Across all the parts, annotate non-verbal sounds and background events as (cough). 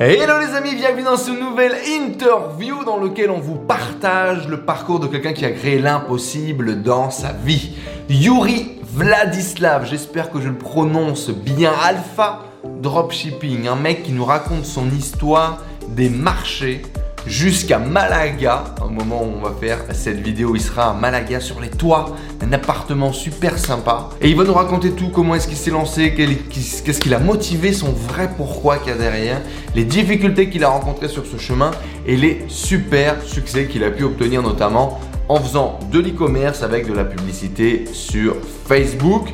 Hello les amis, bienvenue dans ce nouvel interview dans lequel on vous partage le parcours de quelqu'un qui a créé l'impossible dans sa vie. Yuri Vladislav, j'espère que je le prononce bien, Alpha Dropshipping, un mec qui nous raconte son histoire des marchés jusqu'à Malaga. Au moment où on va faire cette vidéo, il sera à Malaga sur les toits d'un appartement super sympa. Et il va nous raconter tout, comment est-ce qu'il s'est lancé, qu'est-ce qui l'a motivé, son vrai pourquoi qu'il y a derrière, les difficultés qu'il a rencontrées sur ce chemin et les super succès qu'il a pu obtenir notamment en faisant de l'e-commerce avec de la publicité sur Facebook.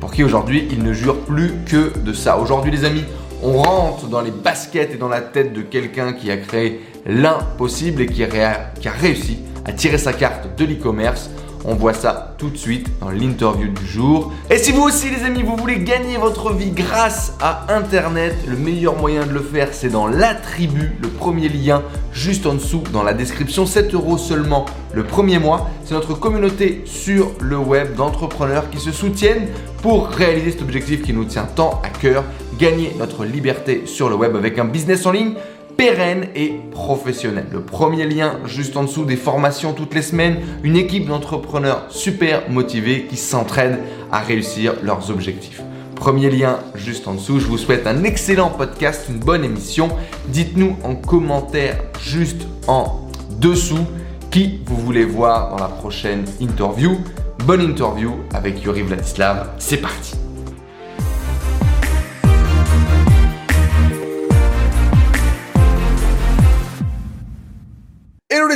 Pour qui aujourd'hui il ne jure plus que de ça. Aujourd'hui les amis, on rentre dans les baskets et dans la tête de quelqu'un qui a créé l'impossible et qui a, réussi à tirer sa carte de l'e-commerce. On voit ça tout de suite dans l'interview du jour. Et si vous aussi les amis, vous voulez gagner votre vie grâce à Internet, le meilleur moyen de le faire, c'est dans la tribu, le premier lien juste en dessous dans la description. 7 euros seulement le premier mois. C'est notre communauté sur le web d'entrepreneurs qui se soutiennent pour réaliser cet objectif qui nous tient tant à cœur, gagner notre liberté sur le web avec un business en ligne pérenne et professionnel. Le premier lien juste en dessous des formations toutes les semaines, une équipe d'entrepreneurs super motivés qui s'entraident à réussir leurs objectifs. Premier lien juste en dessous. Je vous souhaite un excellent podcast, une bonne émission. Dites-nous en commentaire juste en dessous qui vous voulez voir dans la prochaine interview. Bonne interview avec Yuri Vladislav. C'est parti.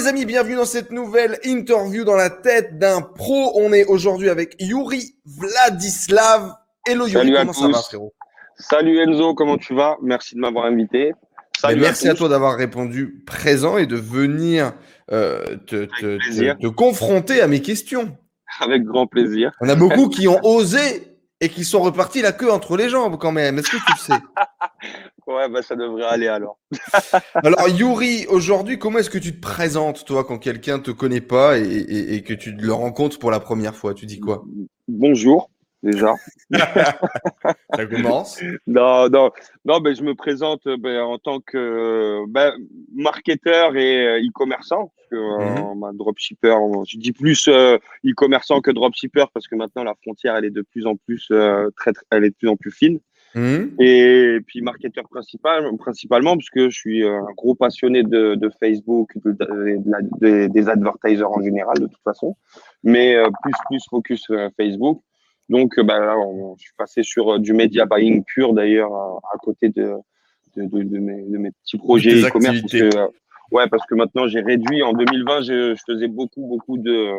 Les amis, bienvenue dans cette nouvelle interview dans la tête d'un pro. On est aujourd'hui avec Yuri Vladislav. Hello Yuri, Salut à comment ça va frérot? Salut Enzo, comment tu vas? Merci de m'avoir invité. Salut Mais Merci à, toi d'avoir répondu présent et de venir euh, te, te- plaisir. te- te confronter à mes questions. Avec grand plaisir. On a beaucoup qui ont osé et qui sont repartis la queue entre les jambes quand même. Est-ce que tu le sais? (laughs) Ouais, bah ça devrait aller alors. (laughs) Alors Yuri, aujourd'hui, comment est-ce que tu te présentes toi quand quelqu'un te connaît pas et, et- et que tu le rencontres pour la première fois? Tu dis quoi? Bonjour, déjà. (laughs) Ça commence. Non, non, non, ben, je me présente ben, en tant que ben, marketeur et euh, e-commerçant. euh, Mhm. ben, dropshipper, je dis plus euh, e-commerçant que dropshipper parce que maintenant la frontière elle est de plus en plus euh, très, très- elle est de plus en plus fine. Hum Et puis marketeur principal, principalement parce que je suis un gros passionné de, de Facebook, de, de- la- des- des advertisers en général de toute façon, mais plus plus focus Facebook. Donc euh, bah, là, on- je suis passé sur euh, du media buying pur d'ailleurs à, à côté de, de, de, de mes, de mes petits projets e-commerce. Parce activités. que, euh, ouais, parce que maintenant j'ai réduit. En 2020, je, je faisais beaucoup beaucoup de,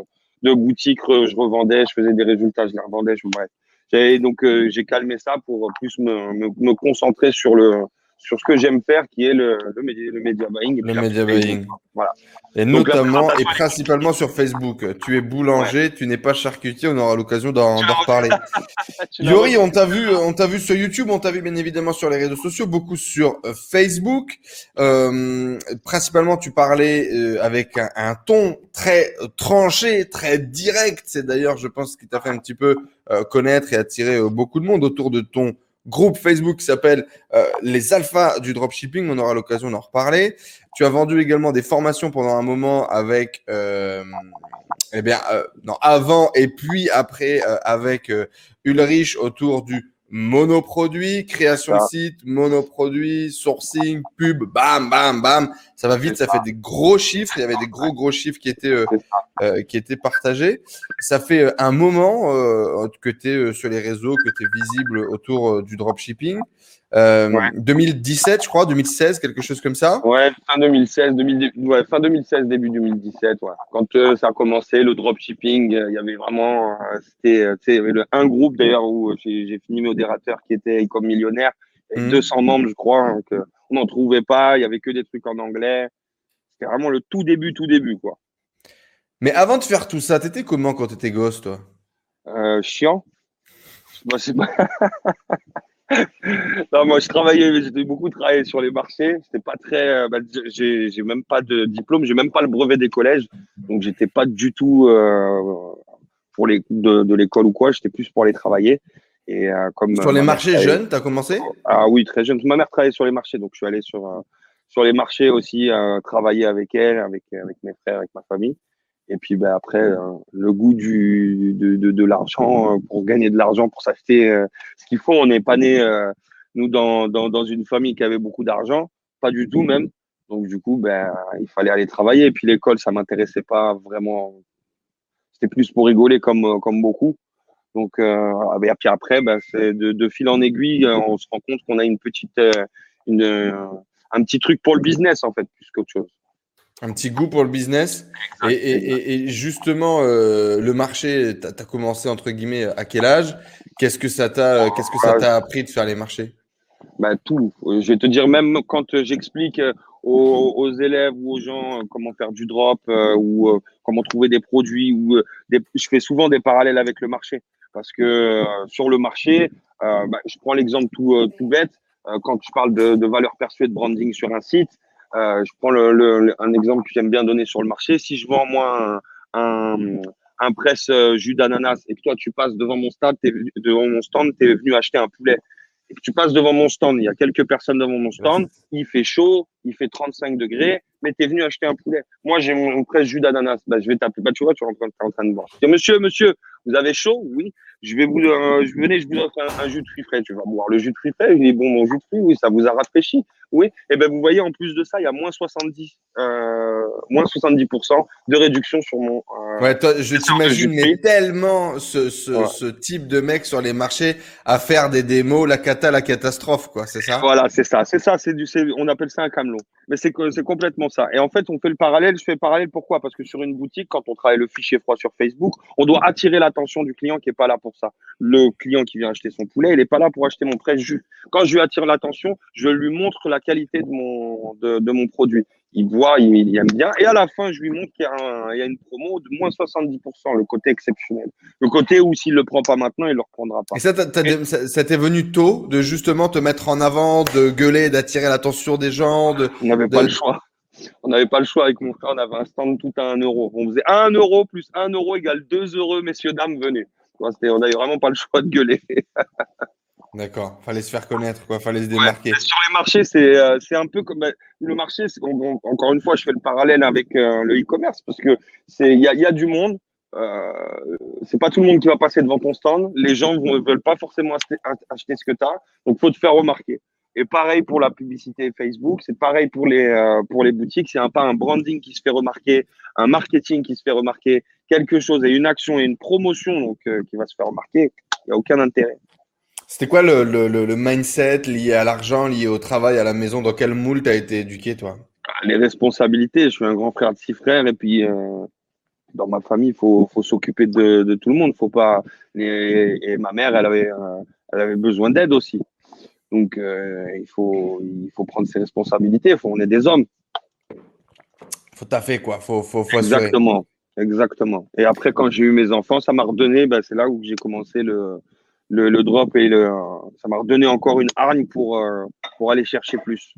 de boutiques, je revendais, je faisais des résultats, je les revendais. Je, bref. Donc euh, j'ai calmé ça pour plus me, me, me concentrer sur le sur ce que j'aime faire, qui est le, le, média, le media buying. et Le media buying. Voilà. Et Donc, notamment et principalement sur Facebook. Tu es boulanger, tu n'es pas charcutier. On aura l'occasion d'en reparler. (laughs) Yuri, on t'a vu, on t'a vu sur YouTube, on t'a vu bien évidemment sur les réseaux sociaux, beaucoup sur euh, Facebook. Euh, principalement, tu parlais euh, avec un, un ton très euh, tranché, très direct. C'est d'ailleurs, je pense, ce qui t'a fait un petit peu euh, connaître et attirer euh, beaucoup de monde autour de ton groupe Facebook qui s'appelle euh, les alphas du dropshipping. On aura l'occasion d'en reparler. Tu as vendu également des formations pendant un moment avec, euh, eh bien, euh, non, avant et puis après avec Ulrich autour du monoproduit, création de site, monoproduit, sourcing, pub, bam, bam, bam. Ça va vite, ça fait des gros chiffres. Il y avait des gros, gros chiffres qui étaient, euh, euh, qui étaient partagés. Ça fait euh, un moment euh, que tu es sur les réseaux, que tu es visible autour du dropshipping. Euh, Ouais. 2017, je crois, 2016, quelque chose comme ça. Ouais, fin 2016, 2000, ouais, fin 2016, début 2017, ouais. Quand euh, ça a commencé, le dropshipping, euh, il y avait vraiment, euh, c'était, euh, tu sais, il y avait le- un groupe d'ailleurs où euh, j'ai fini modérateur qui était comme millionnaire, Mhm. 200 membres, je crois, euh, on n'en trouvait pas, il y avait que des trucs en anglais. C'était vraiment le tout début, tout début, quoi. Mais avant de faire tout ça, t'étais comment quand t'étais gosse, toi? Euh, chiant. C'est pas- (laughs) (laughs) non, moi, je travaillais, j'ai beaucoup travaillé sur les marchés. C'était pas très, euh, bah, j'ai, même pas de diplôme, j'ai même pas le brevet des collèges, donc j'étais pas du tout euh, pour les de, de l'école ou quoi. J'étais plus pour aller travailler. Et comme sur les marchés jeunes, tu as commencé? Ah oui, très jeune. Ma mère travaillait sur les marchés, donc je suis allé sur sur les marchés aussi, travailler avec elle, avec avec mes frères, avec ma famille. Et puis ben, après, euh, le goût du, de, de, de l'argent, euh, pour gagner de l'argent, pour s'acheter euh, ce qu'il faut. On n'est pas né, nous, dans, dans, dans, une famille qui avait beaucoup d'argent, pas du tout même. Donc du coup, ben, il fallait aller travailler. Et puis l'école, ça m'intéressait pas vraiment. C'était plus pour rigoler comme, comme beaucoup. Donc, euh, et puis après, ben, c'est de, de, fil en aiguille, on se rend compte qu'on a une petite, une, un petit truc pour le business en fait, plus qu'autre chose. Un petit goût pour le business. Et, justement, euh, le marché, tu as, commencé entre guillemets à quel âge? Qu'est-ce que ça t'a qu'est-ce que ça t'a appris de faire les marchés? Bah, Tout. Je vais te dire, même quand j'explique aux, élèves ou aux gens comment faire du drop euh, ou euh, comment trouver des produits, ou je fais souvent des parallèles avec le marché. Parce que sur le marché, bah, je prends l'exemple tout, tout bête. quand je parle de, de valeur perçue de branding sur un site, euh, je prends le, un exemple que j'aime bien donner sur le marché. Si je vends moi un, un, presse euh, jus d'ananas et que toi tu passes devant mon stand, es, devant mon stand, tu es venu acheter un poulet et que tu passes devant mon stand, il y a quelques personnes devant mon stand, il fait chaud, il fait 35 degrés, mais tu es venu acheter un poulet. Moi, j'ai mon presse jus d'ananas. Bah, je vais t'appeler. Bah, tu vois, tu es en train, en train de voir. Monsieur, monsieur, vous avez chaud? Oui. Je vais vous, euh, je je vous offre un, jus de fruits frais. Tu vas boire le jus de fruits frais. Je dis bon, mon jus de fruits, oui, ça vous a rafraîchi. Oui. Et eh ben, vous voyez, en plus de ça, il y a moins 70, euh, moins 70% de réduction sur mon. Euh, ouais, toi, je t'imagine mais tellement ce, ce, ce, type de mec sur les marchés à faire des démos, la cata, la catastrophe, quoi. C'est ça? Voilà, c'est ça, c'est ça. C'est du, on appelle ça un camelot. Mais c'est c'est complètement ça. Et en fait, on fait le parallèle. Je fais le parallèle pourquoi? Parce que sur une boutique, quand on travaille le fichier froid sur Facebook, on doit attirer l'attention du client qui est pas là pour ça. Le client qui vient acheter son poulet, il est pas là pour acheter mon prêt jus. Quand je lui attire l'attention, je lui montre la qualité de mon de, de mon produit il voit, il, aime bien. Et à la fin, je lui montre qu'il y, a une promo de moins 70%, le côté exceptionnel. Le côté où s'il ne le prend pas maintenant, il ne le reprendra pas. Et ça, ça, t'est venu tôt de justement te mettre en avant, de gueuler, d'attirer l'attention des gens de, On n'avait pas le choix. On n'avait pas le choix avec mon frère, on avait un stand tout à 1 euro. On faisait 1 euro plus 1 euro égale 2 euros, messieurs, dames, venez. On n'avait vraiment pas le choix de gueuler. D'accord, fallait se faire connaître, quoi, fallait se démarquer. sur les marchés, c'est euh, un peu comme bah, le marché. encore une fois, je fais le parallèle avec euh, le e-commerce parce que c'est il y a, y a, du monde. Euh, c'est pas tout le monde qui va passer devant ton stand. Les gens ne veulent pas forcément acheter, ce que tu as, donc faut te faire remarquer. Et pareil pour la publicité Facebook, c'est pareil pour les euh, pour les boutiques. C'est un pas un branding qui se fait remarquer, un marketing qui se fait remarquer, quelque chose et une action et une promotion donc qui va se faire remarquer. Il y a aucun intérêt. C'était quoi le, le, le, mindset lié à l'argent, lié au travail, à la maison? Dans quel moule tu as été éduqué, toi? Bah, Les responsabilités. Je suis un grand frère de six frères et puis euh, dans ma famille, il faut, faut s'occuper de, de, tout le monde. Faut pas... Et, et ma mère, elle avait, euh, elle avait besoin d'aide aussi. Donc, euh, il, faut, il faut prendre ses responsabilités. Faut, on est des hommes. faut taffer, quoi. Faut, faut, faut Exactement. Exactement. Et après, quand j'ai eu mes enfants, ça m'a redonné, bah, c'est là où j'ai commencé le, le, drop et le, ça m'a redonné encore une hargne pour, euh, pour aller chercher plus.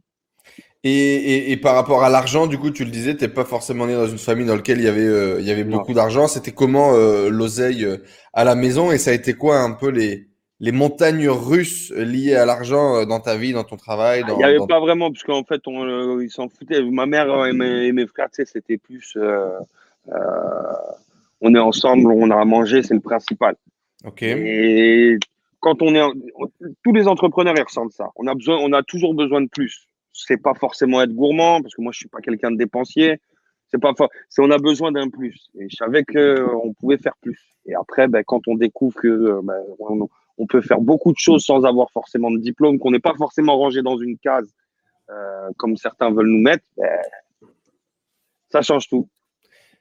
Et, et, par rapport à l'argent, du coup, tu le disais, tu n'es pas forcément né dans une famille dans laquelle il y avait, euh, il y avait beaucoup d'argent. C'était comment euh, l'oseille à la maison? Et ça a été quoi un peu les, les montagnes russes liées à l'argent dans ta vie, dans ton travail Il n'y avait pas vraiment, parce qu'en fait, on, ils s'en foutaient. Ma mère et mes, et mes frères, c'était plus. On est ensemble, on a à manger, c'est le principal. Et quand on est, tous les entrepreneurs ils ressentent ça. On a besoin, on a toujours besoin de plus. C'est pas forcément être gourmand parce que moi je suis pas quelqu'un de dépensier. C'est pas, c'est on a besoin d'un plus. Et je savais que on pouvait faire plus. Et après, ben, quand on découvre que ben, on, peut faire beaucoup de choses sans avoir forcément de diplôme, qu'on n'est pas forcément rangé dans une case euh, comme certains veulent nous mettre, ben, ça change tout.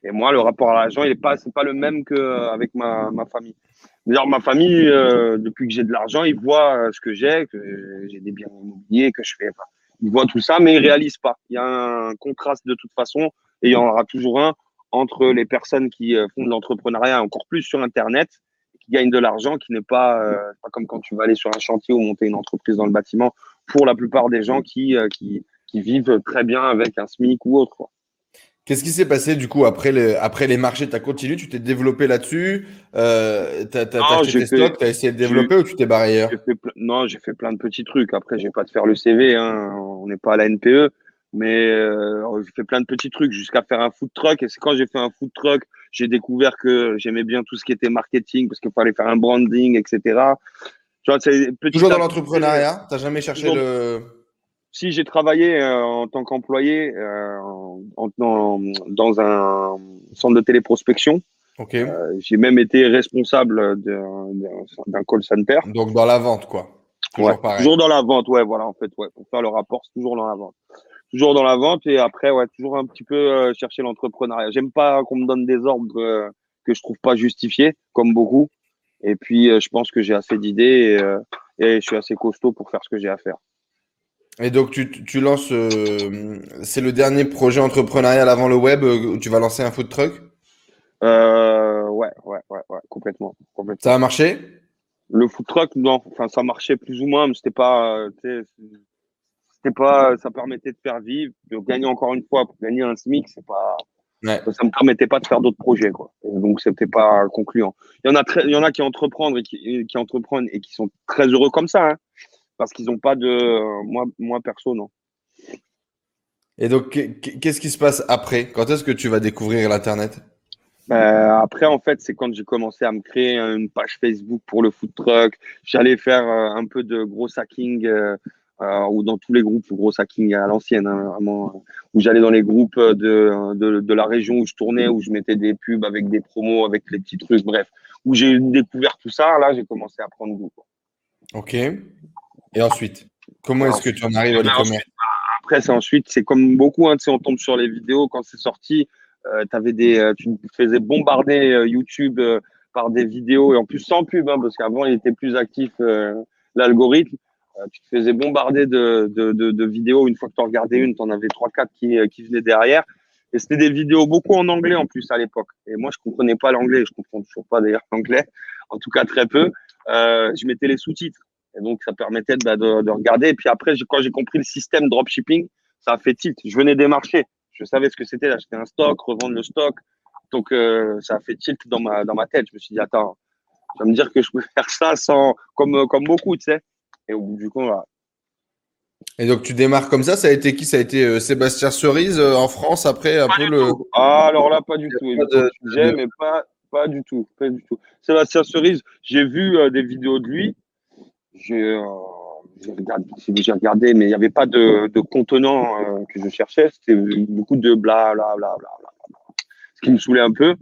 Et moi, le rapport à l'argent, il est pas, pas le même qu'avec ma, ma famille. D'ailleurs, ma famille, euh, depuis que j'ai de l'argent, ils voient euh, ce que j'ai, que j'ai des biens immobiliers, que je fais. Enfin, ils voient tout ça, mais ils réalisent pas. Il y a un contraste de toute façon, et il y en aura toujours un entre les personnes qui euh, font de l'entrepreneuriat encore plus sur Internet, qui gagnent de l'argent, qui n'est pas, pas comme quand tu vas aller sur un chantier ou monter une entreprise dans le bâtiment. Pour la plupart des gens qui, qui vivent très bien avec un SMIC ou autre. Qu'est-ce qui s'est passé du coup après les, après les marchés? Tu as continué, tu t'es développé là-dessus? Euh, Tu as, acheté tes stocks, tu as essayé de développer ou tu t'es barré ailleurs? Non, j'ai fait plein de petits trucs. Après, j'ai pas de faire le CV, hein. on n'est pas à la NPE, mais euh, j'ai fait plein de petits trucs jusqu'à faire un food truck. Et c'est quand j'ai fait un food truck, j'ai découvert que j'aimais bien tout ce qui était marketing parce qu'il fallait faire un branding, etc. Tu vois, Toujours dans l'entrepreneuriat? Tu n'as jamais cherché le si j'ai travaillé euh, en tant qu'employé euh, dans, un centre de téléprospection, euh, j'ai même été responsable d'un call center. Donc dans la vente, quoi. Toujours, toujours dans la vente, ouais, voilà, en fait, ouais. Pour faire le rapport, c'est toujours dans la vente. Toujours dans la vente et après, ouais, toujours un petit peu chercher l'entrepreneuriat. J'aime pas qu'on me donne des ordres que je trouve pas justifiés, comme beaucoup. Et puis, je pense que j'ai assez d'idées et je suis assez costaud pour faire ce que j'ai à faire. Et donc, tu, tu lances, euh, c'est le dernier projet entrepreneurial avant le web euh, où tu vas lancer un food truck? Euh, ouais, ouais, ouais, ouais, complètement, complètement. Ça a marché? Le food truck, non, enfin, ça marchait plus ou moins, mais c'était pas, c'était pas, ça permettait de faire vivre, de gagner encore une fois, pour gagner un SMIC, c'est pas, ouais. ça me permettait pas de faire d'autres projets, quoi. Et donc, c'était pas concluant. Il y en a très, il y en a qui entreprennent et qui, qui entreprennent et qui sont très heureux comme ça, hein parce qu'ils n'ont pas de. Moi, moi, perso, non. Et donc, qu'est-ce qui se passe après? Quand est-ce que tu vas découvrir l'Internet? Bah, Après, en fait, c'est quand j'ai commencé à me créer une page Facebook pour le food truck. J'allais faire euh, un peu de gros hacking euh, euh, ou dans tous les groupes, gros hacking à l'ancienne, hein, vraiment, où j'allais dans les groupes de, de, de, la région où je tournais, où je mettais des pubs avec des promos, avec les petits trucs, bref, où j'ai découvert tout ça. Là, j'ai commencé à prendre goût. Ok. Et ensuite, comment est-ce que tu en arrives à l'e-commerce Après, c'est ensuite, c'est comme beaucoup, hein, on tombe sur les vidéos quand c'est sorti. Euh, avais des, euh, tu te faisais bombarder euh, YouTube euh, par des vidéos et en plus sans pub, hein, parce qu'avant il était plus actif l'algorithme. tu te faisais bombarder de, de, de, de, vidéos. Une fois que tu en regardais une, tu en avais trois, quatre qui, qui venaient derrière. Et c'était des vidéos beaucoup en anglais en plus à l'époque. Et moi, je comprenais pas l'anglais. Je comprends toujours pas d'ailleurs (laughs) l'anglais, en tout cas très peu. je mettais les sous-titres. Et donc, ça permettait de, de, regarder. Et puis après, quand j'ai compris le système dropshipping, ça a fait tilt. Je venais des marchés. Je savais ce que c'était d'acheter un stock, revendre le stock. Donc, euh, ça a fait tilt dans ma, dans ma tête. Je me suis dit, attends, tu vas me dire que je peux (laughs) faire ça sans, comme, comme beaucoup, tu sais. Et au bout du coup, voilà. Et donc, tu démarres comme ça. Ça a été qui? Ça a été euh, Sébastien Cerise euh, en France après un peu le. Ah, alors là, pas du tout. J'aime, mais pas, pas du tout. Pas du tout. Sébastien Cerise, j'ai vu des vidéos de lui j'ai regardé, regardé, mais il n'y avait pas de, contenant euh, que je cherchais. C'était beaucoup de bla bla bla bla Ce qui me saoulait un peu.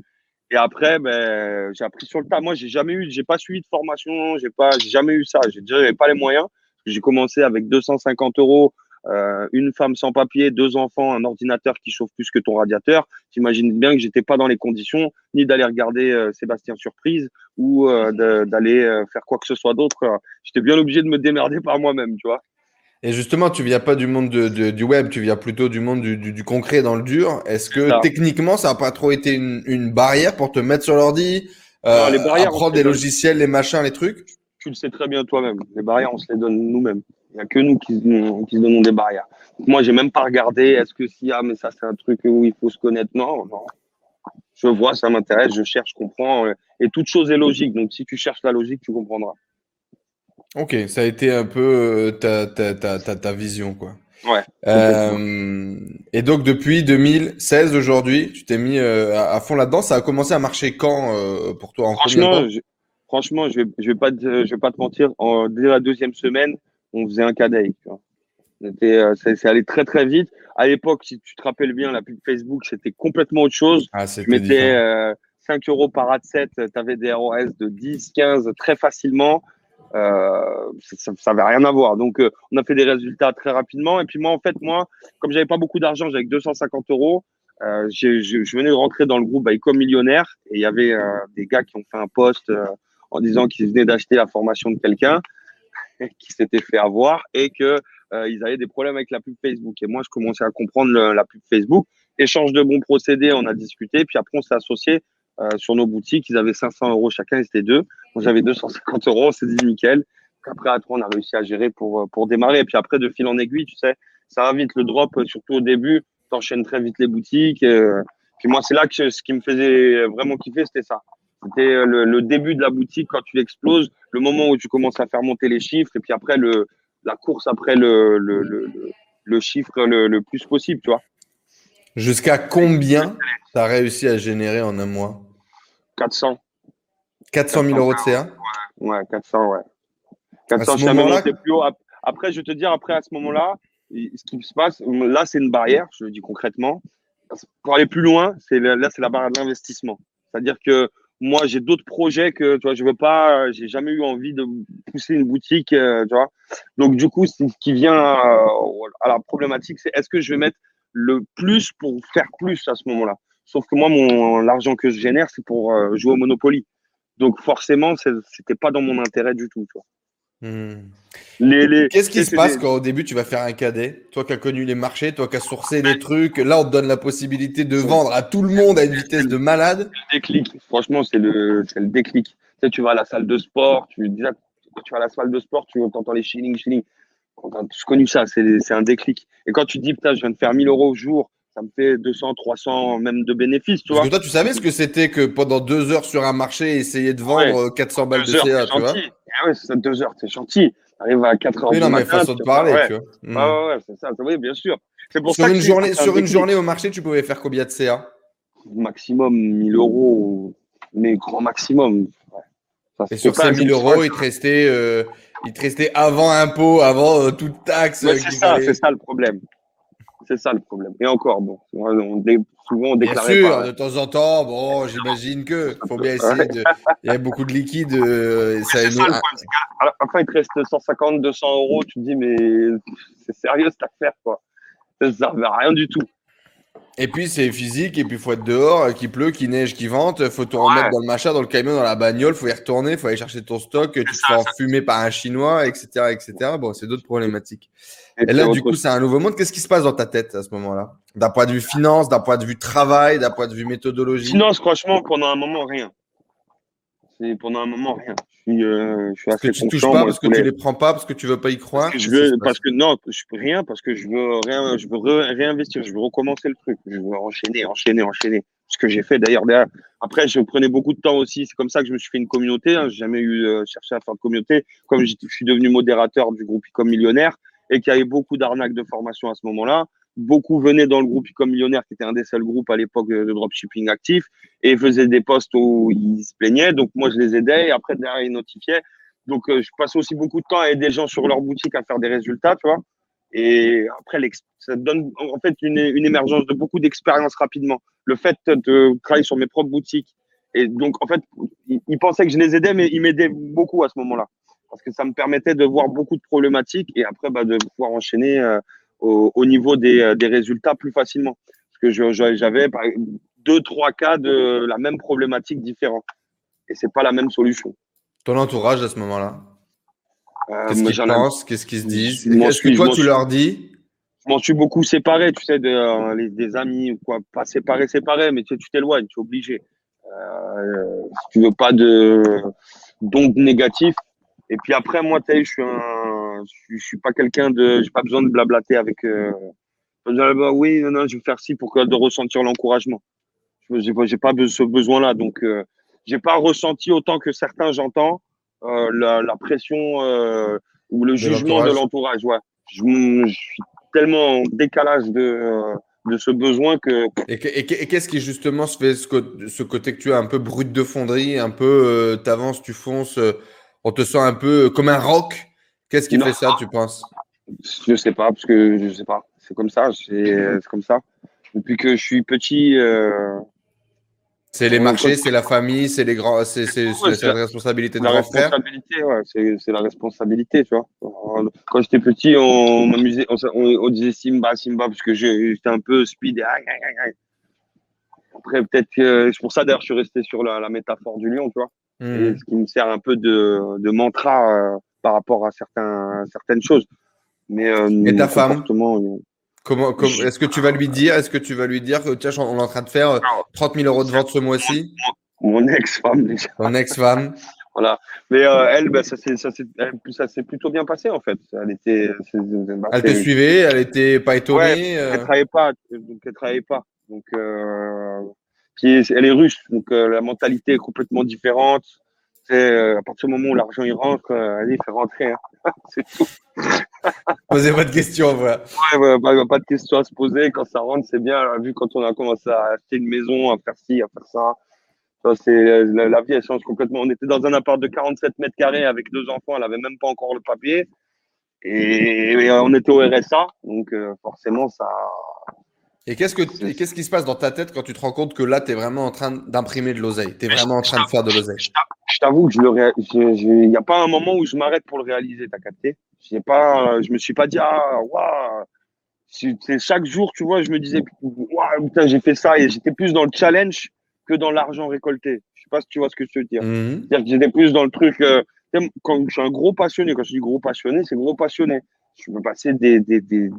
Et après, ben, j'ai appris sur le tas. Moi, j'ai jamais eu, j'ai pas suivi de formation, j'ai pas, j'ai jamais eu ça. J'ai déjà pas les moyens. J'ai commencé avec 250 euros euh, une femme sans papier, deux enfants, un ordinateur qui chauffe plus que ton radiateur, t'imagines bien que j'étais pas dans les conditions ni d'aller regarder euh, Sébastien Surprise ou euh, d'aller faire quoi que ce soit d'autre. J'étais bien obligé de me démerder par moi-même, tu vois. Et justement, tu viens pas du monde du web, tu viens plutôt du monde du, concret dans le dur. Est-ce que techniquement, ça n'a pas trop été une, barrière pour te mettre sur l'ordi, les barrières, apprendre des logiciels, les machins, les trucs? Tu le sais très bien toi-même. Les barrières, on se les donne nous-mêmes. Il n'y a que nous qui, qui se donnons des barrières. Donc moi, j'ai même pas regardé, est-ce que si, ah, mais ça, c'est un truc où il faut se connaître. Non, non. Je vois, ça m'intéresse, je cherche, je comprends. Euh, et toute chose est logique. Donc, si tu cherches la logique, tu comprendras. Ok, ça a été un peu euh, ta, ta, ta, ta, ta vision, quoi. Ouais. Euh, et donc depuis 2016 aujourd'hui, tu t'es mis à, fond là-dedans. Ça a commencé à marcher quand pour toi en Franchement, je, franchement, je vais, je vais pas, te, je vais pas te mentir. En, dès la deuxième semaine, on faisait un cadet. Euh, c'est allé très très vite. À l'époque, si tu te rappelles bien, la pub Facebook, c'était complètement autre chose. Ah, tu mettais 5 euh, euros par ad set, tu avais des ROS de 10, 15 très facilement. Euh, ça n'avait rien à voir. Donc, on a fait des résultats très rapidement. Et puis moi, en fait, moi, comme j'avais pas beaucoup d'argent, j'avais 250 euros. Je, je, venais de rentrer dans le groupe Icom Millionnaire et il y avait des gars qui ont fait un post en disant qu'ils venaient d'acheter la formation de quelqu'un. (laughs) qui s'étaient fait avoir et que euh, ils avaient des problèmes avec la pub Facebook. Et moi, je commençais à comprendre la pub Facebook. Échange de bons procédés, on a discuté. Puis après, on s'est associé euh, sur nos boutiques. Ils avaient 500 euros chacun, ils étaient deux. Moi, j'avais 250 euros. On s'est dit nickel. Après, à trois, on a réussi à gérer pour, euh, pour démarrer. Et puis après, de fil en aiguille, tu sais, ça va vite. Le drop, surtout au début, t'enchaînes très vite les boutiques. Euh, puis moi, c'est là que ce qui me faisait vraiment kiffer, c'était ça. C'était le, début de la boutique quand tu l'exploses, le moment où tu commences à faire monter les chiffres, et puis après le, la course après le, le, le, le chiffre le, plus possible, tu vois. Jusqu'à combien tu as réussi à générer en un mois? 400. 400 000 euros de CA Ouais, 400, ouais. 400, je monté plus haut. Après, je vais te dire, après, à ce moment-là, ce qui se passe, là, c'est une barrière, je le dis concrètement. Pour aller plus loin, c'est là, c'est la barrière de l'investissement. C'est-à-dire que moi, j'ai d'autres projets que, tu vois, je veux pas, j'ai jamais eu envie de pousser une boutique, euh, tu vois. Donc, du coup, ce qui vient euh, à la problématique, c'est est-ce que je vais mettre le plus pour faire plus à ce moment-là? Sauf que moi, mon l'argent que je génère, c'est pour euh, jouer au Monopoly. Donc, forcément, c'était pas dans mon intérêt du tout, tu vois. Hmm. Qu'est-ce qui se passe quand au début tu vas faire un cadet? Toi qui as connu les marchés, toi qui as sourcé des trucs, là on te donne la possibilité de vendre à tout le monde à une vitesse de malade. Le déclic, franchement c'est le, le déclic. Tu, sais, tu vas à la salle de sport, tu, déjà, tu vas à la salle de sport, tu entends les shillings, shillings. On a tous connu ça, c'est un déclic. Et quand tu dis, putain, je viens de faire 1000 euros au jour, ça me fait 200, 300 même de bénéfices, tu vois. toi, tu savais ce que c'était que pendant deux heures sur un marché, essayer de vendre 400 balles de CA, tu vois. Ah ouais, c'est deux heures, c'est gentil. Arrive à 4 heures oui, non, mais façon de parler, ouais. tu vois. Ah ouais, c'est ça. Oui, bien sûr. Pour sur une, journée, sur une journée au marché, tu pouvais faire combien de CA Maximum 1000 euros, mais grand maximum. Et sur ces 1000 euros, il te restait, euh, il te restait avant impôt, avant euh, toute taxe. c'est ça, c'est ça le problème. C'est ça le problème. Et encore, bon, on, souvent on déclare. Bien sûr, de temps en temps, bon, j'imagine que faut bien essayer de. Il y a beaucoup de liquide. Euh, ça ça, Après, il te reste 150, 200 euros. Tu te dis, mais c'est sérieux cette affaire, quoi. Ça ne servait à rien du tout. Et puis c'est physique, et puis il faut être dehors, qu'il pleut, qu'il neige, qu'il vente, faut te remettre dans le machin, dans le camion, dans la bagnole, faut y retourner, faut aller chercher ton stock, tu te fais enfumer par un chinois, etc. etc. Bon, c'est d'autres problématiques. Et, là, du coup, c'est un nouveau monde. Qu'est-ce qui se passe dans ta tête à ce moment-là? D'un point de vue finance, d'un point de vue travail, d'un point de vue méthodologie? Finance, franchement, pendant un moment, rien. C'est pendant un moment, rien. Je suis, euh, je suis assez que tu touches pas, parce que tu les prends pas, parce que tu veux pas y croire. Parce que, je veux, parce que non, je peux rien, parce que je veux rien, je veux réinvestir, je veux recommencer le truc, je veux enchaîner, enchaîner, enchaîner. Ce que j'ai fait d'ailleurs. Après, je prenais beaucoup de temps aussi. C'est comme ça que je me suis fait une communauté. Hein. J'ai jamais eu euh, cherché à faire de communauté. Comme je suis devenu modérateur du groupe Ecom Millionnaire et qu'il y avait beaucoup d'arnaques de formation à ce moment-là, beaucoup venaient dans le groupe Ecom Millionnaire, qui était un des seuls groupes à l'époque de dropshipping actif, et faisaient des posts où ils se plaignaient. Donc moi, je les aidais, et après, derrière, ils notifiaient. Donc euh, je passais aussi beaucoup de temps à aider les gens sur leur boutique à faire des résultats, tu vois. Et après, ça donne en fait une, une émergence de beaucoup d'expérience rapidement. Le fait de travailler sur mes propres boutiques. Et donc, en fait, ils pensaient que je les aidais, mais ils m'aidaient beaucoup à ce moment-là. Parce que ça me permettait de voir beaucoup de problématiques et après bah, de pouvoir enchaîner euh, au, niveau des, euh, des, résultats plus facilement. Parce que j'avais deux, trois cas de la même problématique différente. Et c'est pas la même solution. Ton entourage à ce moment-là? Euh, Qu'est-ce qu'ils pensent? Qu'est-ce qu'ils se disent? Est-ce que toi, tu leur dis? Je m'en suis beaucoup séparé, tu sais, de, euh, des amis ou quoi. Pas séparé, séparé, mais tu t'éloignes, tu es obligé. Euh, si tu veux pas de d'ondes négatives. Et puis après, moi, tu sais, je suis un, je, suis pas quelqu'un de, j'ai pas besoin de blablater avec. Euh, oui, non, non, je vais faire ci pour que, de ressentir l'encouragement. J'ai, j'ai pas ce besoin-là, donc euh, j'ai pas ressenti autant que certains, j'entends, euh, la, la, pression euh, ou le jugement de l'entourage. Ouais. Je, suis tellement en décalage de, euh, de ce besoin que. Et, qu'est-ce qui justement se fait ce, ce, côté que tu as un peu brut de fonderie, un peu tu avances, tu fonces, on te sent un peu comme un rock Qu'est-ce qui fait ça, tu penses? Je sais pas, parce que je sais pas. C'est comme ça, c'est comme ça. Depuis que je suis petit, c'est les marchés, c'est la famille, c'est les grands, c'est la responsabilité de la responsabilité, ouais, c'est la responsabilité, tu vois. Quand j'étais petit, on m'amusait, on, disait Simba, Simba, parce que j'étais un peu speed. Après, peut-être que c'est pour ça d'ailleurs, je suis resté sur la, métaphore du lion, tu vois. Hmm. ce qui me sert un peu de, de mantra euh, par rapport à certains, certaines choses. Mais, euh, Et ta femme Comment, est-ce que tu vas lui dire, est-ce que tu vas lui dire que tiens, on est en train de faire 30 euh, 000 euros de vente ce mois-ci? Mon ex-femme déjà. Mon ex-femme. Voilà. Mais elle, bah, ça s'est plutôt bien passé en fait. Elle était. Bah, elle te suivait, elle était pas étonnée. Ouais, elle travaillait pas, donc elle travaillait pas. Donc, elle est russe, donc la mentalité est complètement différente. À partir du moment où l'argent il rentre, allez, fait rentrer. Hein. (laughs) C'est tout. (laughs) Posez pas de questions, voilà. Ouais, ouais pas de questions à se poser. Quand ça rentre, c'est bien. Vu quand on a commencé à acheter une maison, à faire ci, à faire ça. c'est la, vie, elle change complètement. On était dans un appart de 47 mètres carrés avec deux enfants. Elle avait même pas encore le papier. Et, on était au RSA. Donc, euh, forcément, ça. Et qu'est-ce, que, qu'est-ce qui se passe dans ta tête quand tu te rends compte que là, tu es vraiment en train d'imprimer de l'oseille? Tu es vraiment en train de faire de l'oseille? Je t'avoue que il n'y a pas un moment où je m'arrête pour le réaliser, t'as capté? Je pas, je me suis pas dit, ah, waouh. C'est chaque jour, tu vois, je me disais, waouh, putain, j'ai fait ça et j'étais plus dans le challenge que dans l'argent récolté. Je sais pas si tu vois ce que je veux dire. Mhm. C'est-à-dire que j'étais plus dans le truc, euh, quand je suis un gros passionné, quand je dis gros passionné, c'est gros passionné. Je peux passer des, des, des,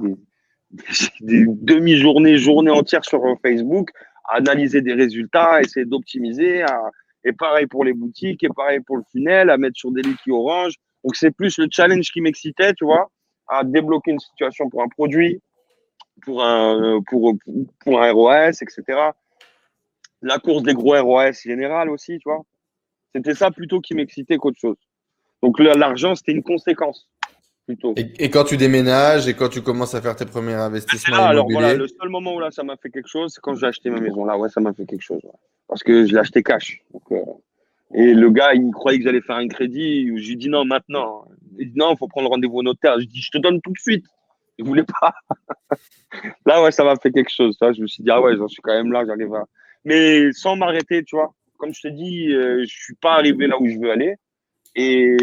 des (laughs) demi-journées, journées entières sur Facebook, à analyser des résultats, à essayer d'optimiser, et pareil pour les boutiques, et pareil pour le funnel, à mettre sur des liquides orange, donc, c'est plus le challenge qui m'excitait, tu vois, à débloquer une situation pour un produit, pour un, pour, pour un ROS, etc. La course des gros ROS général aussi, tu vois. C'était ça plutôt qui m'excitait qu'autre chose. Donc, l'argent, c'était une conséquence. Plutôt. Et, quand tu déménages et quand tu commences à faire tes premiers investissements ah, alors voilà, le seul moment où là ça m'a fait quelque chose, c'est quand j'ai acheté ma maison. Là, ouais, ça m'a fait quelque chose. Parce que je l'ai acheté cash. Donc, euh, et le gars, il croyait que j'allais faire un crédit. Je lui dis non, maintenant. Il dit non, il faut prendre rendez-vous au notaire. Je dis, je te donne tout de suite. Il voulait pas. (laughs) là, ouais, ça m'a fait quelque chose. Ça. Je me suis dit, ah ouais, j'en suis quand même là, j'arrive à. Mais sans m'arrêter, tu vois. Comme je te dis, euh, je suis pas arrivé là où je veux aller. Et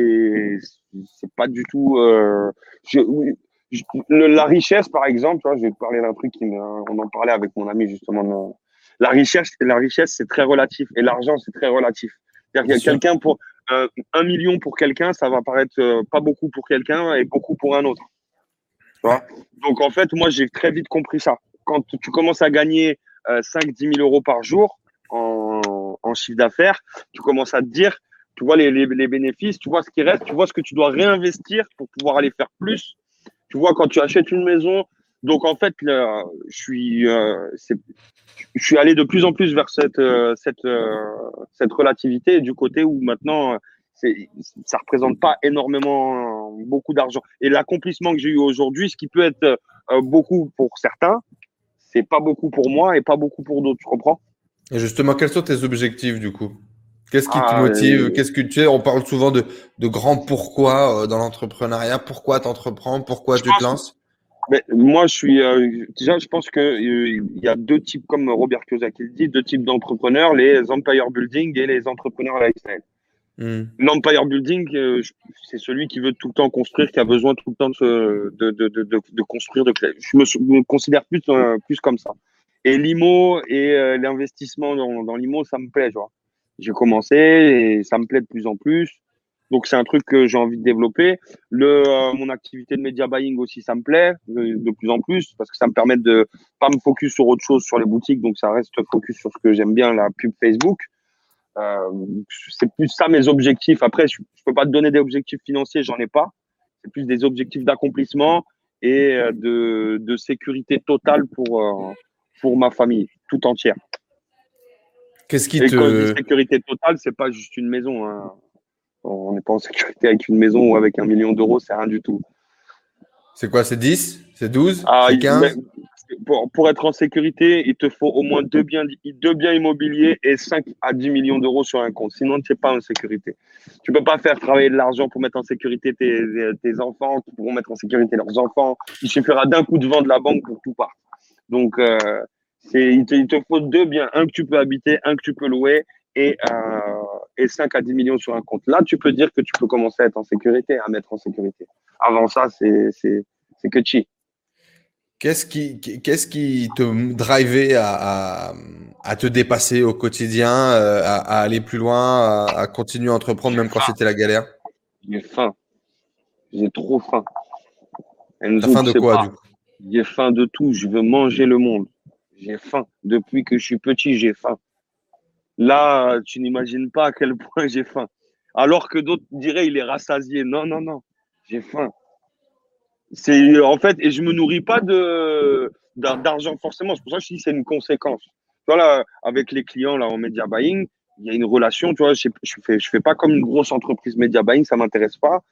c'est pas du tout. Euh, la richesse, par exemple, tu vois, je vais te parler d'un truc qui on en parlait avec mon ami justement. La richesse, la richesse, c'est très relatif, et l'argent, c'est très relatif. C'est-à-dire qu'il y a quelqu'un pour euh, un million pour quelqu'un, ça va paraître euh, pas beaucoup pour quelqu'un et beaucoup pour un autre. Donc en fait, moi j'ai très vite compris ça. Quand tu commences à gagner 5-10 000 euros par jour en, en chiffre d'affaires, tu commences à te dire, tu vois les, les, les, bénéfices, tu vois ce qui reste, tu vois ce que tu dois réinvestir pour pouvoir aller faire plus. Tu vois quand tu achètes une maison, donc en fait, je suis, euh, je suis allé de plus en plus vers cette, euh, cette, euh, cette relativité du côté où maintenant, ça représente pas énormément beaucoup d'argent. Et l'accomplissement que j'ai eu aujourd'hui, ce qui peut être beaucoup pour certains, c'est pas beaucoup pour moi et pas beaucoup pour d'autres. Tu comprends? Et justement, quels sont tes objectifs du coup? Qu'est-ce qui te ah, motive? Qu'est-ce que tu sais On parle souvent de, de grands pourquoi dans l'entrepreneuriat. Pourquoi t'entreprends? Pourquoi tu te lances? Mais moi, je suis euh, déjà, je pense que euh, il y a deux types, comme Robert Kiyosaki le dit, deux types d'entrepreneurs les empire building et les entrepreneurs lifestyle. Hmm. L'empire building, euh, c'est celui qui veut tout le temps construire, qui a besoin tout le temps de, de, de, de, de construire. De, je me, considère plus, plus comme ça. Et l'IMO et l'investissement dans, dans l'IMO, ça me plaît. J'ai commencé et ça me plaît de plus en plus. Donc c'est un truc que j'ai envie de développer. Le, euh, mon activité de media buying aussi, ça me plaît de, plus en plus parce que ça me permet de pas me focus sur autre chose sur les boutiques, donc ça reste focus sur ce que j'aime bien, la pub Facebook. Euh, c'est plus ça mes objectifs. Après, je, je peux pas te donner des objectifs financiers, j'en ai pas. C'est plus des objectifs d'accomplissement et euh, de, de, sécurité totale pour euh, pour ma famille tout entière. Qu'est-ce qui et te... Quand sécurité totale, c'est pas juste une maison. Hein. On n'est pas en sécurité avec une maison ou avec un million d'euros, c'est rien du tout. C'est quoi C'est 10 C'est 12 ah, C'est 15 pour, être en sécurité, il te faut au moins deux biens, deux biens immobiliers et 5 à 10 millions d'euros sur un compte. Sinon, tu n'es pas en sécurité. Tu ne peux pas faire travailler de l'argent pour mettre en sécurité tes, tes enfants, pour mettre en sécurité leurs enfants. Il suffira d'un coup de vent de la banque pour tout part. Donc, euh, il, te, il te faut deux biens. Un que tu peux habiter, un que tu peux louer et, euh, et 5 à 10 millions sur un compte. Là, tu peux dire que tu peux commencer à être en sécurité, à mettre en sécurité. Avant ça, c'est que chi. Qu'est-ce qui, qu'est-ce qui te drivait à, à, te dépasser au quotidien, euh, à, aller plus loin, à, continuer à entreprendre même quand c'était la galère? J'ai faim. J'ai trop faim. T'as faim de quoi, du coup? J'ai faim de tout. Je veux manger le monde. J'ai faim. Depuis que je suis petit, j'ai faim. Là, tu n'imagines pas à quel point j'ai faim. Alors que d'autres diraient il est rassasié. Non, non, non. J'ai faim. C'est en fait, et je me nourris pas de d'argent forcément. C'est pour ça que je dis c'est une conséquence. Voilà, avec les clients là en media buying, il y a une relation. Tu vois, je, je fais je fais pas comme une grosse entreprise media buying, ça m'intéresse pas.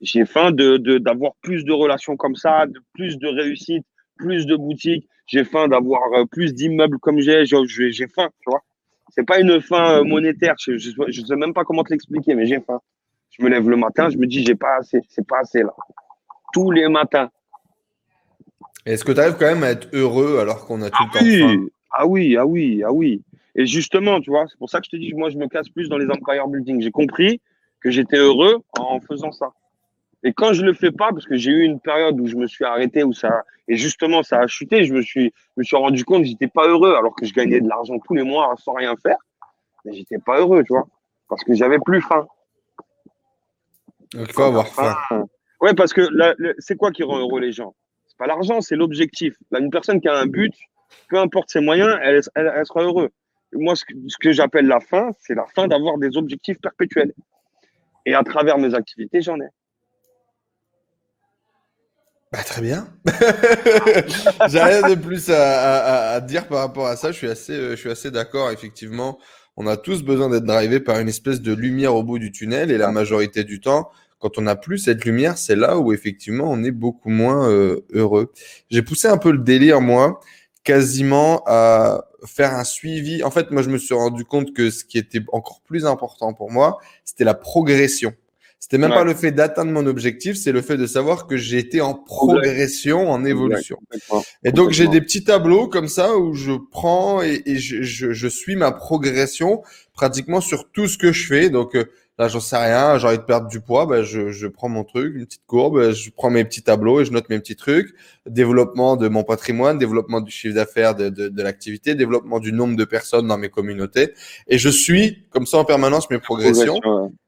J'ai faim de d'avoir plus de relations comme ça, de plus de réussite, plus de boutiques. J'ai faim d'avoir euh, plus d'immeubles comme j'ai. J'ai faim, tu vois. C'est pas une faim euh, monétaire. Je, je, sais même pas comment te l'expliquer, mais j'ai faim. Je me lève le matin, je me dis j'ai pas assez, c'est pas assez là. Tous les matins. Est-ce que tu arrives quand même à être heureux alors qu'on a tout ah le temps faim? Ah oui, ah oui, ah oui. Et justement, tu vois, c'est pour ça que je te dis, moi, je me casse plus dans les empire building. J'ai compris que j'étais heureux en faisant ça. Et quand je le fais pas, parce que j'ai eu une période où je me suis arrêté, où ça, et justement, ça a chuté, je me suis, je me suis rendu compte que j'étais pas heureux, alors que je gagnais de l'argent tous les mois sans rien faire. Mais j'étais pas heureux, tu vois, parce que j'avais plus faim. Il faut avoir faim. Ouais, parce que c'est quoi qui rend heureux les gens? C'est pas l'argent, c'est l'objectif. une personne qui a un but, peu importe ses moyens, elle, elle, sera heureuse. Moi, ce que, ce que j'appelle la fin, c'est la fin d'avoir des objectifs perpétuels. Et à travers mes activités, j'en ai. Bah, très bien. (laughs) J'ai rien de plus à, dire par rapport à ça. Je suis assez, euh, je suis assez d'accord. Effectivement, on a tous besoin d'être drivé par une espèce de lumière au bout du tunnel et la majorité du temps, quand on n'a plus cette lumière, c'est là où effectivement on est beaucoup moins euh, heureux. J'ai poussé un peu le délire, moi, quasiment à faire un suivi. En fait, moi, je me suis rendu compte que ce qui était encore plus important pour moi, c'était la progression. C'était même pas le fait d'atteindre mon objectif, c'est le fait de savoir que j'étais en progression, en évolution. Et donc j'ai des petits tableaux comme ça où je prends et, je, je, je, suis ma progression pratiquement sur tout ce que je fais. Donc euh, Là, j'en sais rien, j'ai envie de perdre du poids, ben, je, je, prends mon truc, une petite courbe, je prends mes petits tableaux et je note mes petits trucs. Développement de mon patrimoine, développement du chiffre d'affaires de, de, de l'activité, développement du nombre de personnes dans mes communautés. Et je suis comme ça en permanence mes progressions.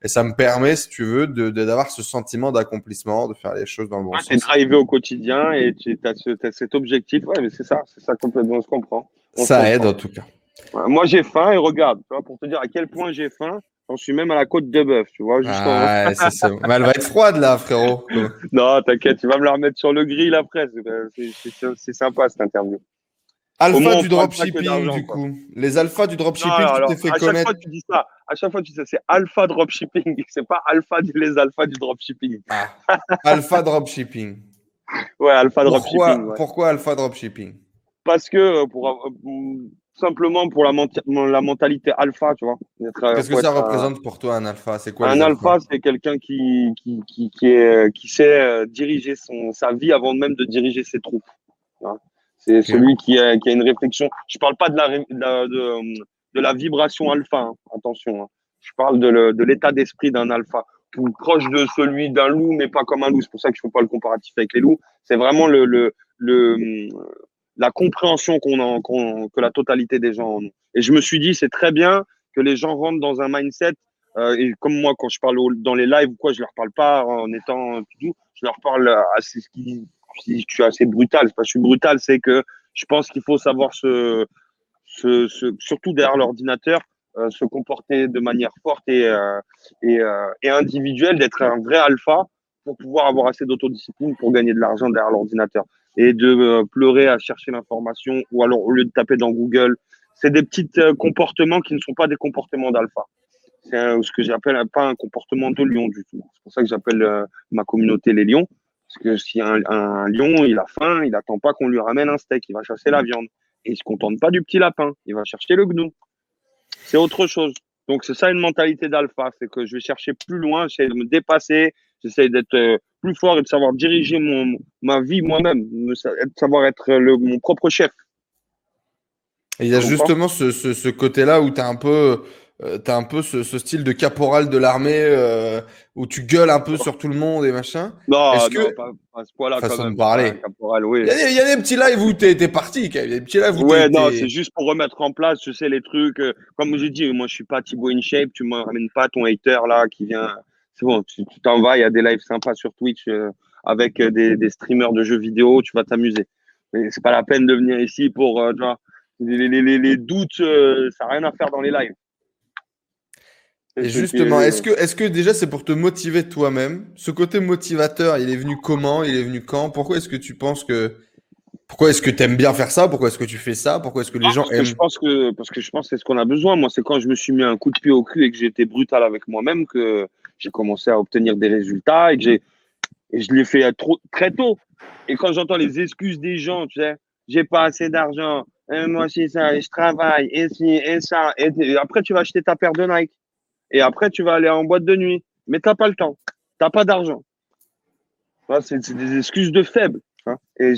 Et ça me permet, si tu veux, de d'avoir ce sentiment d'accomplissement, de faire les choses dans le bon sens. Tu es au quotidien et tu as, as, cet objectif. Ouais, mais c'est ça, c'est ça complètement, on se comprend. ça aide en tout cas. Moi, j'ai faim et regarde, tu vois, pour te dire à quel point j'ai faim, J'en suis même à la côte de bœuf, tu vois. Ah, (laughs) Mais elle va être froide là, frérot. non, t'inquiète, tu vas me la remettre sur le grill après. C'est sympa cette interview. Alpha du dropshipping, du coup. Les alphas du dropshipping, tu t'es fait à connaître. Chaque fois, tu dis ça. À chaque fois, tu dis ça. C'est alpha dropshipping. (laughs) C'est pas alpha les alphas du dropshipping. Ah. alpha dropshipping. (laughs) Ouais, alpha dropshipping. Pourquoi, pourquoi alpha dropshipping? Parce que euh, pour, euh, simplement pour la, la mentalité alpha, tu vois. Qu'est-ce que ça représente pour toi un alpha? C'est quoi Un alpha, c'est quelqu'un qui, qui, qui, qui, est, qui sait euh, diriger son, sa vie avant même de diriger ses troupes. C'est celui qui a, qui a une réflexion. Je parle pas de la, de, de, la vibration alpha, hein. attention. Hein. Je parle de l'état d'esprit d'un alpha proche de celui d'un loup, mais pas comme un loup. C'est pour ça que je ne fais pas le comparatif avec les loups. C'est vraiment le, le, le, la compréhension qu'on que la totalité des gens ont. Et je me suis dit, c'est très bien que les gens rentrent dans un mindset. Euh, et comme moi, quand je parle dans les lives ou quoi, je leur parle pas en étant tout, je leur parle assez qui, je suis assez brutal. C'est pas, je suis brutal, c'est que je pense qu'il faut savoir se, se, surtout derrière l'ordinateur, euh, se comporter de manière forte et, euh, et, euh, et individuelle, d'être un vrai alpha pour pouvoir avoir assez d'autodiscipline pour gagner de l'argent derrière l'ordinateur et de euh, pleurer à chercher l'information ou alors au lieu de taper dans Google. C'est des petits euh, comportements qui ne sont pas des comportements d'alpha. C'est ce que j'appelle pas un comportement de lion du tout. C'est pour ça que j'appelle euh, ma communauté les lions. Parce que si un, lion, il a faim, il attend pas qu'on lui ramène un steak, il va chasser la viande. Et il se contente pas du petit lapin, il va chercher le gnou. C'est autre chose. Donc c'est ça une mentalité d'alpha, c'est que je vais chercher plus loin, j'essaie de me dépasser, j'essaie d'être plus fort et de savoir diriger mon, ma vie moi-même, de savoir être le, mon propre chef. il y a justement ce, ce, ce côté-là où tu as un peu, euh, as un peu ce, ce, style de caporal de l'armée euh, où tu gueules un peu sur tout le monde et machin. Non, non que... pas, pas, ce point-là. Façon de parler. Caporal, oui. il, y a, il, y a, des petits lives où tu es, parti. Il y a des petits lives où Ouais, non, c'est juste pour remettre en place, je sais, les trucs. Euh, comme je dis, moi, je suis pas Thibaut InShape. Tu me ramènes pas ton hater là qui vient c'est bon, tu t'en vas, il y a des lives sympas sur Twitch euh, avec euh, des, des, streamers de jeux vidéo, tu vas t'amuser. Mais c'est pas la peine de venir ici pour, euh, tu vois, les, les, les, les doutes, ça n'a rien à faire dans les lives. Et justement, est-ce que, est-ce que déjà c'est pour te motiver toi-même? Ce côté motivateur, il est venu comment? Il est venu quand? Pourquoi est-ce que tu penses que pourquoi est-ce que tu aimes bien faire ça? Pourquoi est-ce que tu fais ça? Pourquoi est-ce que les gens aiment je pense que parce que je pense que c'est ce qu'on a besoin. Moi, c'est quand je me suis mis un coup de pied au cul et que j'ai été brutal avec moi-même que j'ai commencé à obtenir des résultats et que j'ai et je l'ai fait trop très tôt. Et quand j'entends les excuses des gens, tu sais, j'ai pas assez d'argent, hein, moi c'est ça, je travaille, et ci, et ça, et, après tu vas acheter ta paire de Nike. Et après tu vas aller en boîte de nuit. Mais t'as pas le temps, t'as pas d'argent. C'est des excuses de faibles. Hein. Et,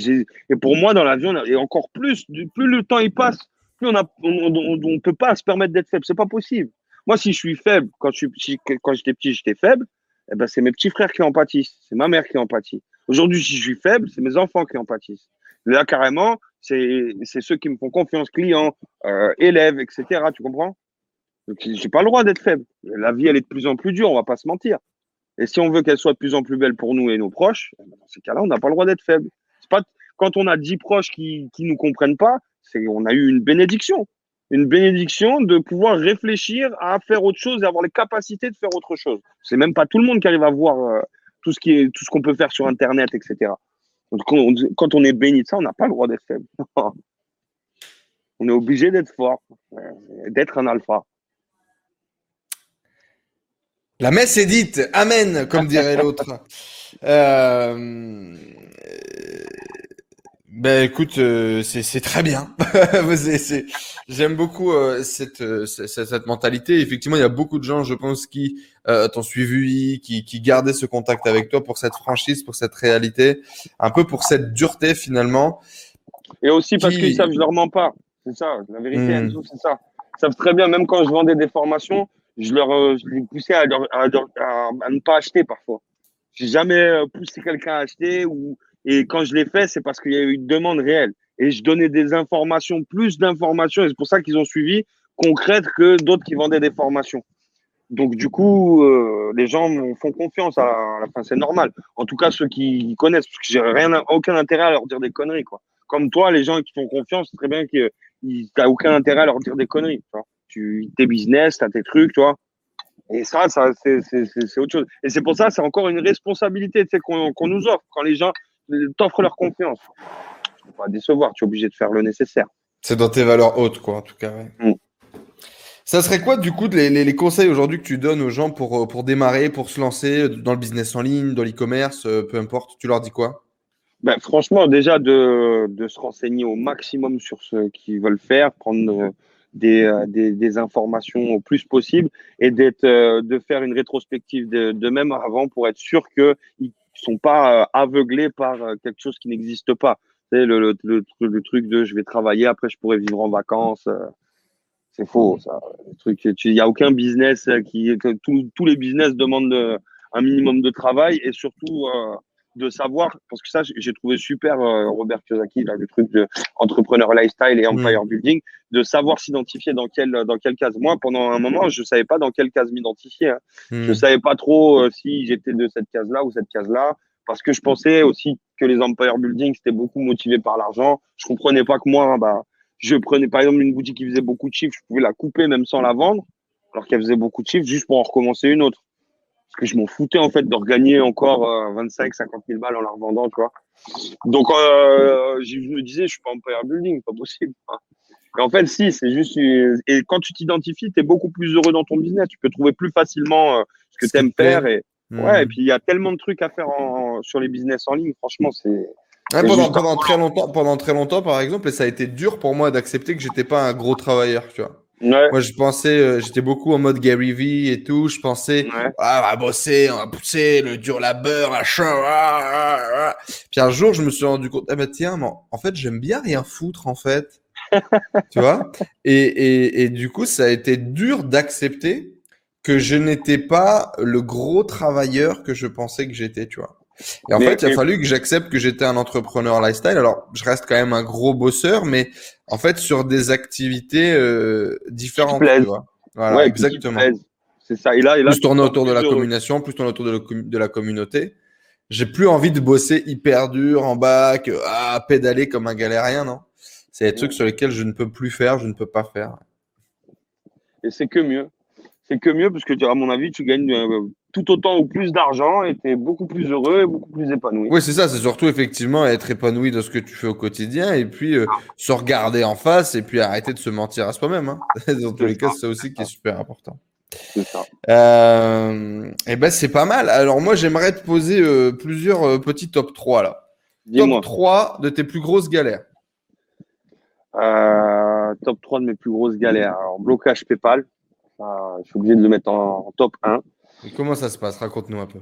et, pour moi, dans la vie, on et encore plus, plus le temps il passe, plus on ne on, peut pas se permettre d'être faible. C'est pas possible. Moi, si je suis faible, quand j'étais petit, j'étais faible, eh ben, c'est mes petits frères qui en pâtissent, c'est ma mère qui en pâtit. Aujourd'hui, si je suis faible, c'est mes enfants qui en pâtissent. Là, carrément, c'est ceux qui me font confiance, clients, euh, élèves, etc. Tu comprends? Donc, j'ai pas le droit d'être faible. La vie, elle est de plus en plus dure, on va pas se mentir. Et si on veut qu'elle soit de plus en plus belle pour nous et nos proches, eh ben, dans ces cas-là, on n'a pas le droit d'être faible. Pas, quand on a dix proches qui ne nous comprennent pas, c'est on a eu une bénédiction une bénédiction de pouvoir réfléchir à faire autre chose et avoir les capacités de faire autre chose. C'est même pas tout le monde qui arrive à voir euh, tout ce qui est tout ce qu'on peut faire sur Internet, etc. Donc, quand, on, est béni de ça, on n'a pas le droit d'être faible. (laughs) on est obligé d'être fort, euh, d'être un alpha. La messe est dite, Amen, comme dirait l'autre. Euh, ben écoute, euh, c'est très bien. (laughs) J'aime beaucoup euh, cette, euh, cette, cette, mentalité. Effectivement, il y a beaucoup de gens, je pense, qui t'ont suivi, qui, qui gardaient ce contact avec toi pour cette franchise, pour cette réalité, un peu pour cette dureté finalement. Et aussi parce qu'ils savent, je leur mens pas. C'est ça, la vérité, hmm. c'est ça. Ils savent très bien, même quand je vendais des formations, je leur je les poussais à, à, à, à, ne pas acheter parfois. J'ai jamais poussé quelqu'un à acheter ou et quand je l'ai fait, c'est parce qu'il y a eu une demande réelle. Et je donnais des informations, plus d'informations, et c'est pour ça qu'ils ont suivi concrètes que d'autres qui vendaient des formations. Donc du coup, euh, les gens font confiance à la, fin, c'est normal. En tout cas, ceux qui connaissent, parce que j'ai rien, aucun intérêt à leur dire des conneries, quoi. Comme toi, les gens qui font confiance, c'est très bien que t'as aucun intérêt à leur dire des conneries. Tu, vois. tu tes business, t'as tes trucs, tu vois. Et ça, ça c'est autre chose. Et c'est pour ça, c'est encore une responsabilité qu'on nous offre. Quand les gens, t'offres leur confiance. Tu pas décevoir, tu es obligé de faire le nécessaire. C'est dans tes valeurs hautes, quoi, en tout cas. Mm. Ça serait quoi, du coup, les, les, conseils aujourd'hui que tu donnes aux gens pour, euh, pour démarrer, pour se lancer dans le business en ligne, dans l'e-commerce, euh, peu importe, tu leur dis quoi? Ben, Franchement, déjà de, de, se renseigner au maximum sur ce qu'ils veulent faire, prendre euh, des, des, des, informations au plus possible et d'être, de faire une rétrospective d'eux-mêmes avant pour être sûr qu'ils sont pas euh, aveuglés par euh, quelque chose qui n'existe pas. Le, truc de je vais travailler, après je pourrais vivre en vacances. Euh, c'est faux, ça. Il n'y a aucun business qui. Tous les business demandent un minimum de travail et surtout de savoir, parce que ça, j'ai trouvé super Robert Kiyosaki, là, le truc de entrepreneur lifestyle et empire building, de savoir s'identifier dans quelle, dans quelle case. Moi, pendant un moment, je savais pas dans quelle case m'identifier. Hein. ne Je savais pas trop si j'étais de cette case-là ou cette case-là parce que je pensais aussi que les empire building c'était beaucoup motivé par l'argent. Je comprenais pas que moi, bah, je prenais par exemple une boutique qui faisait beaucoup de chiffres, je pouvais la couper même sans la vendre, alors qu'elle faisait beaucoup de chiffres juste pour en recommencer une autre. Parce que je m'en foutais en fait de regagner encore 25, 50 000 balles en la revendant, tu vois. Donc euh, je me disais, je suis pas empire building, pas possible. Mais en fait, si, c'est juste. Et quand tu t'identifies, tu es beaucoup plus heureux dans ton business. Tu peux trouver plus facilement euh, ce que tu aimes faire et Ouais, et hmm. puis il y a tellement de trucs à faire sur les business en ligne, franchement, c'est. pendant, très longtemps, pendant très longtemps, par exemple, et ça a été dur pour moi d'accepter que j'étais pas un gros travailleur, tu vois. Moi, je pensais, euh, j'étais beaucoup en mode Gary Vee et tout. Je pensais, ah, on va bosser, on va pousser, le dur labeur, machin. Ah, ah, ah. Puis un jour, je me suis rendu compte, ah bah tiens, en fait, j'aime bien rien foutre, en fait. (laughs) tu vois? Et, et, et, du coup, ça a été dur d'accepter que je n'étais pas le gros travailleur que je pensais que j'étais, tu vois. Et en fait, il a fallu que j'accepte que j'étais un entrepreneur lifestyle. Alors, je reste quand même un gros bosseur, mais en fait, sur des activités euh, différentes, tu vois. Voilà, exactement. C'est ça. Et là, et là, plus tourner autour de la communication, plus tourner autour de, de la communauté. J'ai plus envie de bosser hyper dur en bac, à pédaler comme un galérien, non. C'est des trucs sur lesquels je ne peux plus faire, je ne peux pas faire. Et c'est que mieux c'est que mieux parce que à mon avis, tu gagnes euh, tout autant ou plus d'argent et tu es beaucoup plus heureux et beaucoup plus épanoui. Oui, c'est ça, c'est surtout effectivement être épanoui dans ce que tu fais au quotidien et puis euh, se regarder en face et puis arrêter de se mentir à soi-même. Hein. (laughs) dans tous les cas, c'est ça aussi qui est super important. C'est ça. Euh, et eh ben c'est pas mal. Alors moi j'aimerais te poser euh, plusieurs petits top 3 là. Top 3 de tes plus grosses galères. top 3 de mes plus grosses galères. Alors blocage PayPal je suis obligé de le mettre en, top 1. Comment ça se passe? Raconte-nous un peu.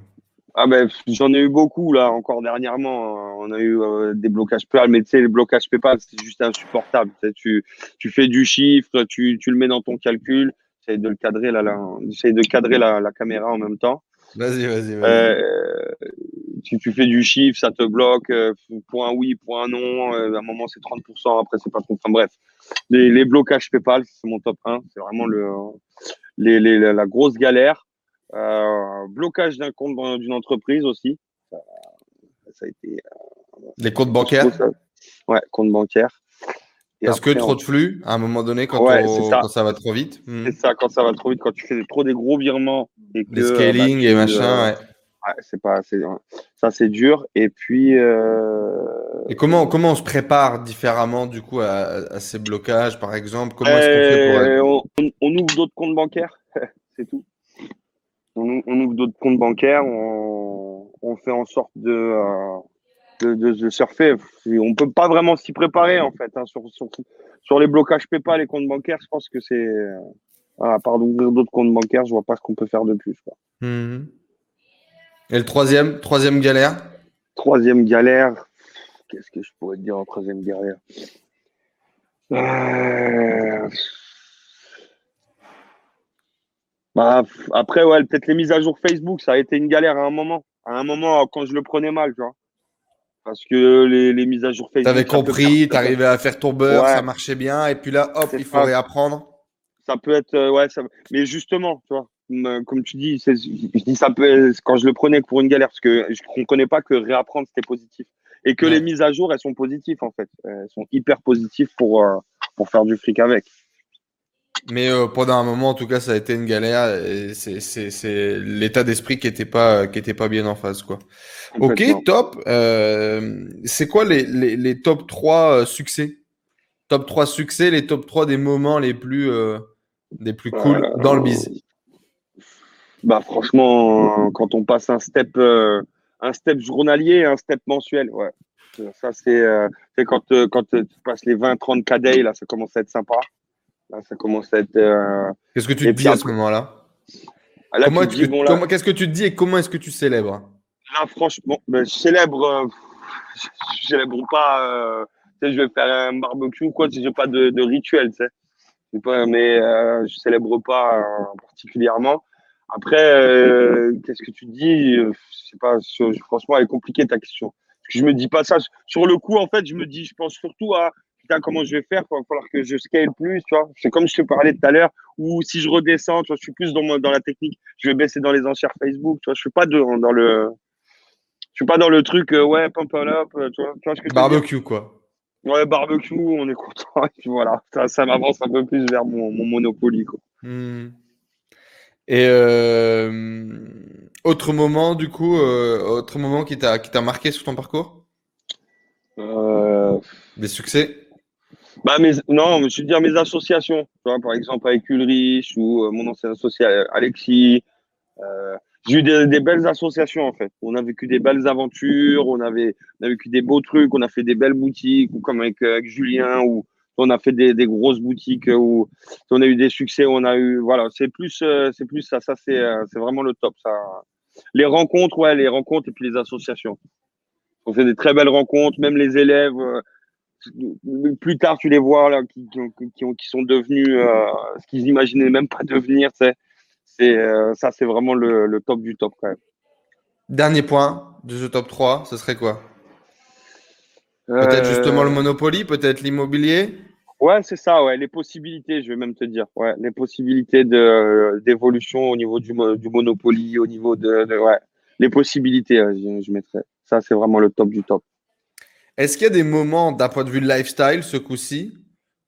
Ah ben, j'en ai eu beaucoup là encore dernièrement. On a eu euh, des blocages PayPal, mais tu sais, les blocages PayPal, c'est juste insupportable. Tu, tu fais du chiffre, tu, tu le mets dans ton calcul, essaye de le cadrer là, là de cadrer la, la, caméra en même temps. Vas-y, vas-y, vas-y. Euh, tu, tu, fais du chiffre, ça te bloque. Euh, point oui, point non. à un moment, c'est 30%, après, c'est pas trop. Enfin, bref. Les, les blocages PayPal, c'est mon top 1. C'est vraiment le, les, les, la grosse galère. Euh, blocage d'un compte d'une entreprise aussi. Ça, ça a été. Euh, les comptes bancaires? Ouais, compte bancaire. Parce que trop de flux, à un moment donné, quand, ça. va trop vite. Hmm. C'est ça, quand ça va trop vite, quand tu fais trop des gros virements. Et que, scaling bah, et machin, ouais. ouais c'est pas, ça c'est dur. Et puis. Euh... Et comment, comment on se prépare différemment du coup à, ces blocages, par exemple? Comment est-ce qu'on fait pour... Euh, on, ouvre d'autres comptes bancaires, (laughs) c'est tout. On, ouvre d'autres comptes bancaires, on, on, fait en sorte de. Euh de, de, surfer. On peut pas vraiment s'y préparer en fait. Hein, sur, sur, sur, les blocages PayPal, les comptes bancaires, je pense que c'est. à part d'ouvrir d'autres comptes bancaires, je vois pas ce qu'on peut faire de plus. Quoi. Mhm. Et le troisième, troisième galère? Troisième galère, qu'est-ce que je pourrais te dire en troisième galère? Euh, bah, Après, ouais, peut-être les mises à jour Facebook, ça a été une galère à un moment. À un moment, quand je le prenais mal, tu vois. Parce que les, les mises à jour Facebook. T'avais compris, t'arrivais à faire ton beurre, ça marchait bien, et puis là, hop, il faut réapprendre. Ça peut être, euh, ouais, ça... mais justement, tu vois, comme, tu dis, je dis ça peut, quand je le prenais pour une galère, parce que je ne connais pas que réapprendre c'était positif, et que les mises à jour elles sont positives en fait, elles sont hyper positives pour euh, pour faire du fric avec. Mais euh, pendant un moment, en tout cas, ça a été une galère. C'est l'état d'esprit qui n'était pas, qui était pas bien en phase. Quoi. Ok, top. Euh, c'est quoi les, les, les, top 3 euh, succès? Top 3 succès, les top 3 des moments les plus, euh, les plus cool dans le biz? Bah, Franchement, quand on passe un step, un step journalier un step mensuel, ouais. Ça, c'est quand, quand tu passes les 20-30 KD, là, ça commence à être sympa ça commence à être. Euh, qu'est-ce que tu te dis à ce moment-là ah, Qu'est-ce que tu te dis et comment est-ce que tu célèbres Là, franchement, ben, je célèbre. Euh, je célèbre pas. Euh, je vais faire un barbecue ou quoi, si j'ai pas de, rituel, tu sais. Pas, mais je célèbre pas particulièrement. Après, qu'est-ce que tu dis Je sais pas. Franchement, elle est compliquée ta question. Je me dis pas ça. Sur le coup, en fait, je me dis, je pense surtout à putain, comment je vais faire Il va falloir que je scale plus, tu vois? C'est comme je te parlais tout à l'heure, ou si je redescends, tu vois, je suis plus dans, dans la technique, je vais baisser dans les enchères Facebook, tu vois, je suis pas dans, dans le. Je suis pas dans le truc, euh, ouais, pump up, euh, tu vois, tu vois ce que Barbecue, quoi. Ouais, barbecue, on est content. (laughs) Et voilà, ça, ça m'avance un peu plus vers mon, mon Monopoly, quoi. Hmm. Et euh, autre moment, du coup, autre moment qui t'a marqué sur ton parcours? Des succès? Bah, mais, non, je veux dire mes associations. Tu vois, par exemple, avec Ulrich ou euh, mon ancien associé euh, Alexis. Euh, j'ai eu des, belles associations, en fait. On a vécu des belles aventures, on, avait, on a vécu des beaux trucs, on a fait des belles boutiques, ou comme avec, avec Julien, ou on a fait des, des grosses boutiques, où on a eu des succès, on a eu. Voilà, c'est plus, c'est plus ça. Ça, c'est, c'est vraiment le top. Ça. Les rencontres, ouais, les rencontres et puis les associations. On fait des très belles rencontres, même les élèves plus tard, tu les vois là, qui, qui, qui sont devenus euh, ce qu'ils imaginaient même pas devenir. C'est, euh, ça, c'est vraiment le, top du top quand même. Dernier point de ce top 3, ce serait quoi? Peut-être justement le euh, Monopoly, peut-être l'immobilier? Ouais, c'est ça, ouais, les possibilités, je vais même te dire. Ouais, les possibilités de, d'évolution au niveau du, du Monopoly, au niveau de. ouais, les possibilités, je, je mettrais. Ça, c'est vraiment le top du top. Est-ce qu'il y a des moments d'un point de vue de lifestyle, ce coup-ci,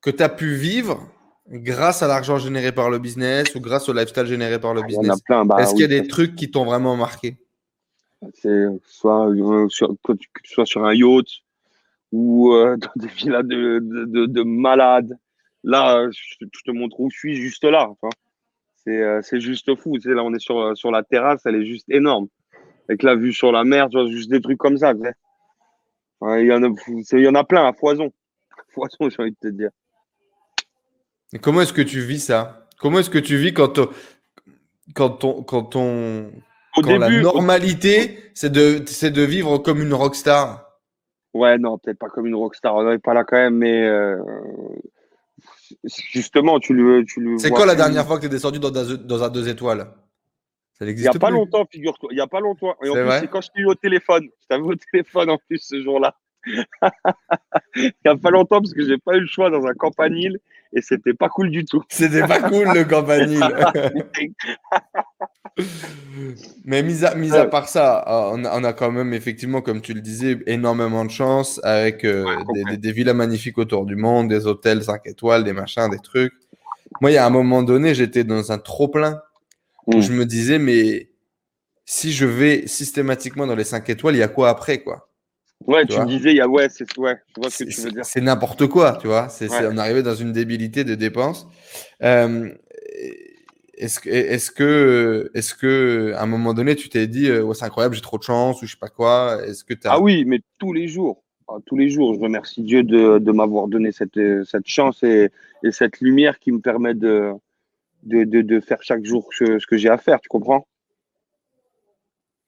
que tu as pu vivre grâce à l'argent généré par le business ou grâce au lifestyle généré par le Il y en a business? plein. Bah, Est-ce qu'il y a des trucs qui t'ont vraiment marqué? C'est soit, euh, sur, que tu que tu sois sur un yacht ou euh, (laughs) dans des villas de, de, de, de malades. Là, je, je te montre où je suis, juste là. C'est euh, c'est juste fou. Tu sais, là, on est sur, sur la terrasse, elle est juste énorme. Avec la vue sur la mer, tu vois, juste des trucs comme ça. tu sais. Il y, en a, il y en a plein à foison. (laughs) Foison, j'ai envie de te dire. Et comment est-ce que tu vis ça? Comment est-ce que tu vis quand, on- quand, on, quand, on, Au quand la normalité, c'est de, de vivre comme une rockstar? Ouais, non, peut-être pas comme une rockstar, on n'est pas là quand même, mais euh, justement, tu le, tu le C'est quand la dernière fois que tu es descendu dans, un- dans un deux étoiles? Ça Il n'y a pas plus. longtemps, figure-toi. Il n'y a pas longtemps. Et en C'est plus, c'est quand je t'ai eu au téléphone. Je t'avais au téléphone en plus ce jour-là. (laughs) Il n'y a pas longtemps parce que j'ai pas eu le choix dans un campanile et c'était pas cool du tout. (laughs) C'était pas cool le campanile. (laughs) Mais mis à, mis à part ça, euh, on a, on a quand même effectivement, comme tu le disais, énormément de chance avec euh, Ouais, des, des- des villas magnifiques autour du monde, des hôtels 5 étoiles, des machins, des trucs. Moi, il y a un moment donné, j'étais dans un trop-plein où Mm. je me disais, mais si je vais systématiquement dans les 5 étoiles, il y a quoi après, quoi? Ouais, Tu me disais, il y a, ouais, c'est, ouais, je vois ce que tu veux dire. c'est n'importe quoi, tu vois? C'est, Ouais. on arrivait dans une débilité de dépenses. Euh, est-ce que, est-ce que, est-ce que, à un moment donné, tu t'es dit, euh, Ouais, c'est incroyable, j'ai trop de chance ou je sais pas quoi. Est-ce que t'as... Ah oui, mais tous les jours. Ah, tous les jours. Je remercie Dieu de, de m'avoir donné cette, cette chance et, et cette lumière qui me permet de, de, de, de faire chaque jour ce, ce que j'ai à faire. Tu comprends?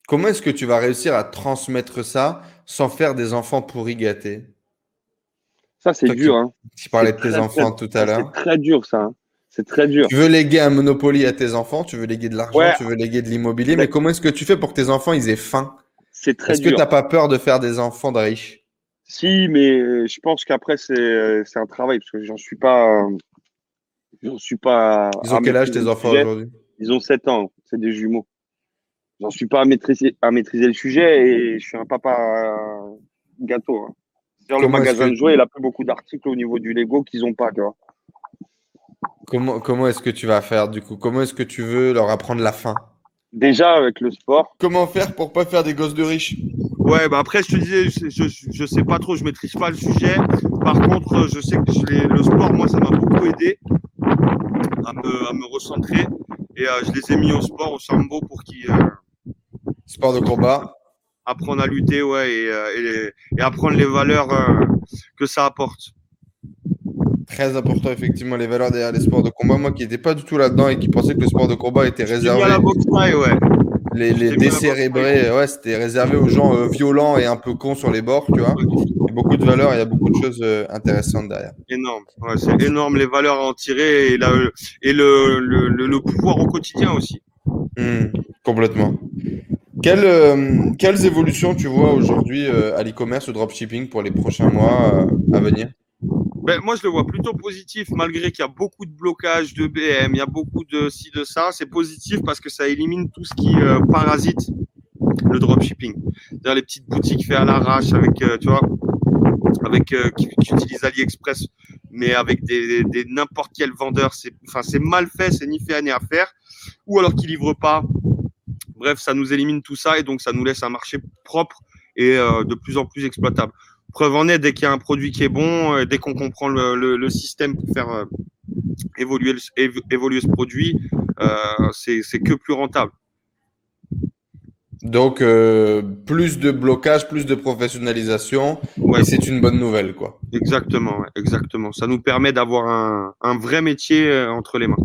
Comment est-ce que tu vas réussir à transmettre ça sans faire des enfants pourris gâtés? Ça, c'est qui- dur. Hein. Tu parlais de tes très, enfants très- tout à l'heure. C'est très dur, ça. hein. C'est très dur. Tu veux léguer un Monopoly à tes enfants, tu veux léguer de l'argent, Ouais. tu veux léguer de l'immobilier, mais comment est-ce que tu fais pour que tes enfants ils aient faim? C'est très Est-ce que dur. tu n'as pas peur de faire des enfants de riches? Si, mais euh, je pense qu'après, c'est euh, c'est un travail parce que j'en suis pas. J'en suis pas. Ils ont à quel âge tes enfants aujourd'hui Ils ont 7 ans. C'est des jumeaux. J'en suis pas à maîtriser, à maîtriser le sujet et je suis un papa euh, gâteau. hein. Le magasin de jouets, il a plus beaucoup d'articles au niveau du Lego qu'ils ont pas, tu vois. Comment, comment est-ce que tu vas faire du coup? Comment est-ce que tu veux leur apprendre la faim? Déjà avec le sport. Comment faire pour pas faire des gosses de riches? Ouais, bah après, je te disais, je, je, je sais pas trop, je maîtrise pas le sujet. Par contre, je sais que je le sport, moi, ça m'a beaucoup aidé à me, à me recentrer. Et euh, je les ai mis au sport, au sambo, pour qu'ils euh, Sport de combat. apprennent à lutter, ouais, et, euh, et apprendre les valeurs que ça apporte. Très important effectivement les valeurs derrière les sports de combat. Moi qui n'étais pas du tout là-dedans et qui pensais que le sport de combat était mis à la réservé, boxe ouais. Les, les décérébrés, ouais, c'était réservé aux gens euh, violents et un peu cons sur les bords, tu vois. Il y a beaucoup de valeurs, il y a beaucoup de choses euh, intéressantes derrière. Énorme. Ouais, c'est énorme les valeurs à en tirer et, la, et le, le, le, le pouvoir au quotidien aussi. Hmm, complètement. Quelles, euh, quelles évolutions tu vois aujourd'hui à l'e-commerce, au dropshipping pour les prochains mois à venir? Ben, moi, je le vois plutôt positif, malgré qu'il y a beaucoup de blocages de BM, il y a beaucoup de ci, de ça. C'est positif parce que ça élimine tout ce qui euh, parasite le dropshipping. Les petites boutiques faites à l'arrache avec, euh, tu vois, avec euh, qui, utilisent AliExpress, mais avec des, des n'importe quel vendeur. C'est, enfin, c'est mal fait, c'est ni fait ni à faire, ou alors qu'ils livrent pas. Bref, ça nous élimine tout ça et donc ça nous laisse un marché propre et euh, de plus en plus exploitable. Preuve en est, dès qu'il y a un produit qui est bon, euh, dès qu'on comprend le, le, le système pour faire euh, évoluer, évoluer ce produit, euh, c'est c'est que plus rentable. Donc euh, plus de blocage, plus de professionnalisation, Ouais, c'est une bonne nouvelle quoi. exactement, exactement. Ça nous permet d'avoir un, un vrai métier entre les mains.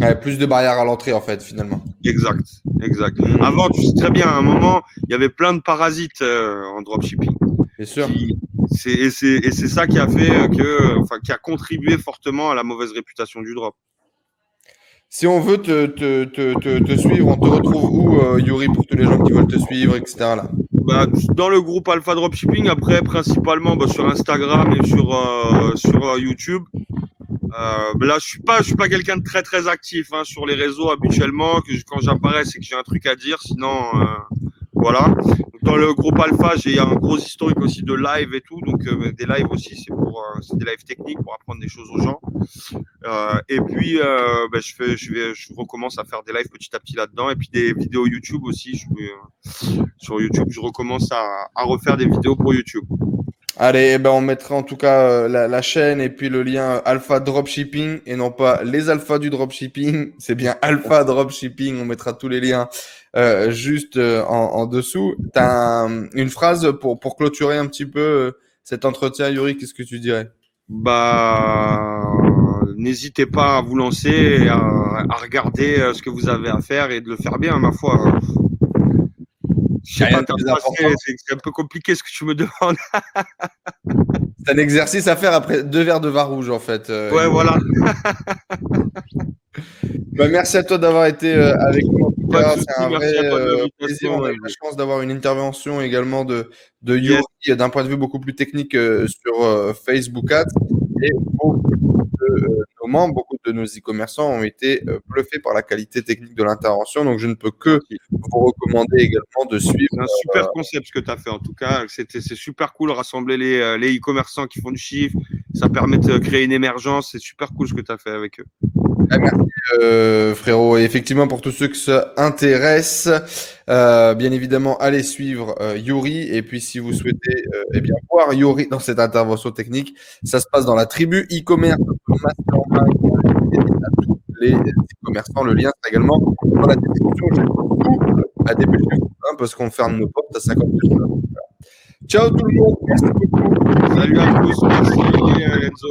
Ouais, plus de barrières à l'entrée en fait finalement. Exact, exact. Avant, tu sais très bien, à un moment, il y avait plein de parasites euh, en dropshipping. Bien sûr. qui- Et c'est et c'est ça qui a fait euh, que, enfin, qui a contribué fortement à la mauvaise réputation du drop. Si on veut te, te, te, te, te suivre, on te retrouve où, euh, Yuri, pour tous les gens qui veulent te suivre, etc. Là? Bah, dans le groupe Alpha Dropshipping, après principalement bah, sur Instagram et sur euh, sur euh, YouTube. Euh, là, je suis pas je suis pas quelqu'un de très très actif hein, sur les réseaux habituellement. Que quand j'apparais, c'est que j'ai un truc à dire. Sinon, voilà. Dans le groupe Alpha, j'ai un gros historique aussi de live et tout, donc euh, des lives aussi, c'est pour euh, des lives techniques pour apprendre des choses aux gens. Euh, et puis euh, ben, je fais, je vais, je recommence à faire des lives petit à petit là-dedans et puis des vidéos YouTube aussi. Sur YouTube, je recommence à refaire des vidéos pour YouTube. Allez, eh ben on mettra en tout cas euh, la, chaîne et puis le lien Alpha Dropshipping et non pas les alphas du dropshipping, (laughs) c'est bien Alpha Dropshipping, on mettra tous les liens euh, juste euh, en, dessous. Tu as une phrase pour, pour clôturer un petit peu euh, cet entretien, Yuri, qu'est-ce que tu dirais? Bah, n'hésitez pas à vous lancer, et à, à regarder euh, ce que vous avez à faire et de le faire bien, ma foi. Je sais Rien pas, de t'as plus pas- important. C'est un peu compliqué ce que tu me demandes. C'est un exercice à faire après deux verres de vin rouge en fait. euh, Ouais, voilà. (laughs) Bah, merci à toi d'avoir été euh, avec nous. C'est un vrai euh, plaisir. On a eu la chance d'avoir une intervention également de, de Yuri Yes. d'un point de vue beaucoup plus technique euh, sur euh, Facebook Ads. Et beaucoup de euh, nos membres, beaucoup de nos e-commerçants ont été euh, bluffés par la qualité technique de l'intervention. Donc, je ne peux que vous recommander également de suivre. C'est un super concept ce que tu as fait. En tout cas, c'était c'est super cool rassembler les euh, les e-commerçants qui font du chiffre. Ça permet de créer une émergence. C'est super cool ce que tu as fait avec eux. Ah, merci euh, frérot. Et effectivement, pour tous ceux qui s'intéressent, euh, bien évidemment, allez suivre euh, Yuri. Et puis, si vous souhaitez euh, eh bien voir Yuri dans cette intervention technique, ça se passe dans la tribu e-commerce les e-commerçants. Le lien sera également dans la description. Vous à dépêcher hein, parce qu'on ferme nos portes à 50 minutes. Ciao tout le monde. Salut à tous. Merci Enzo.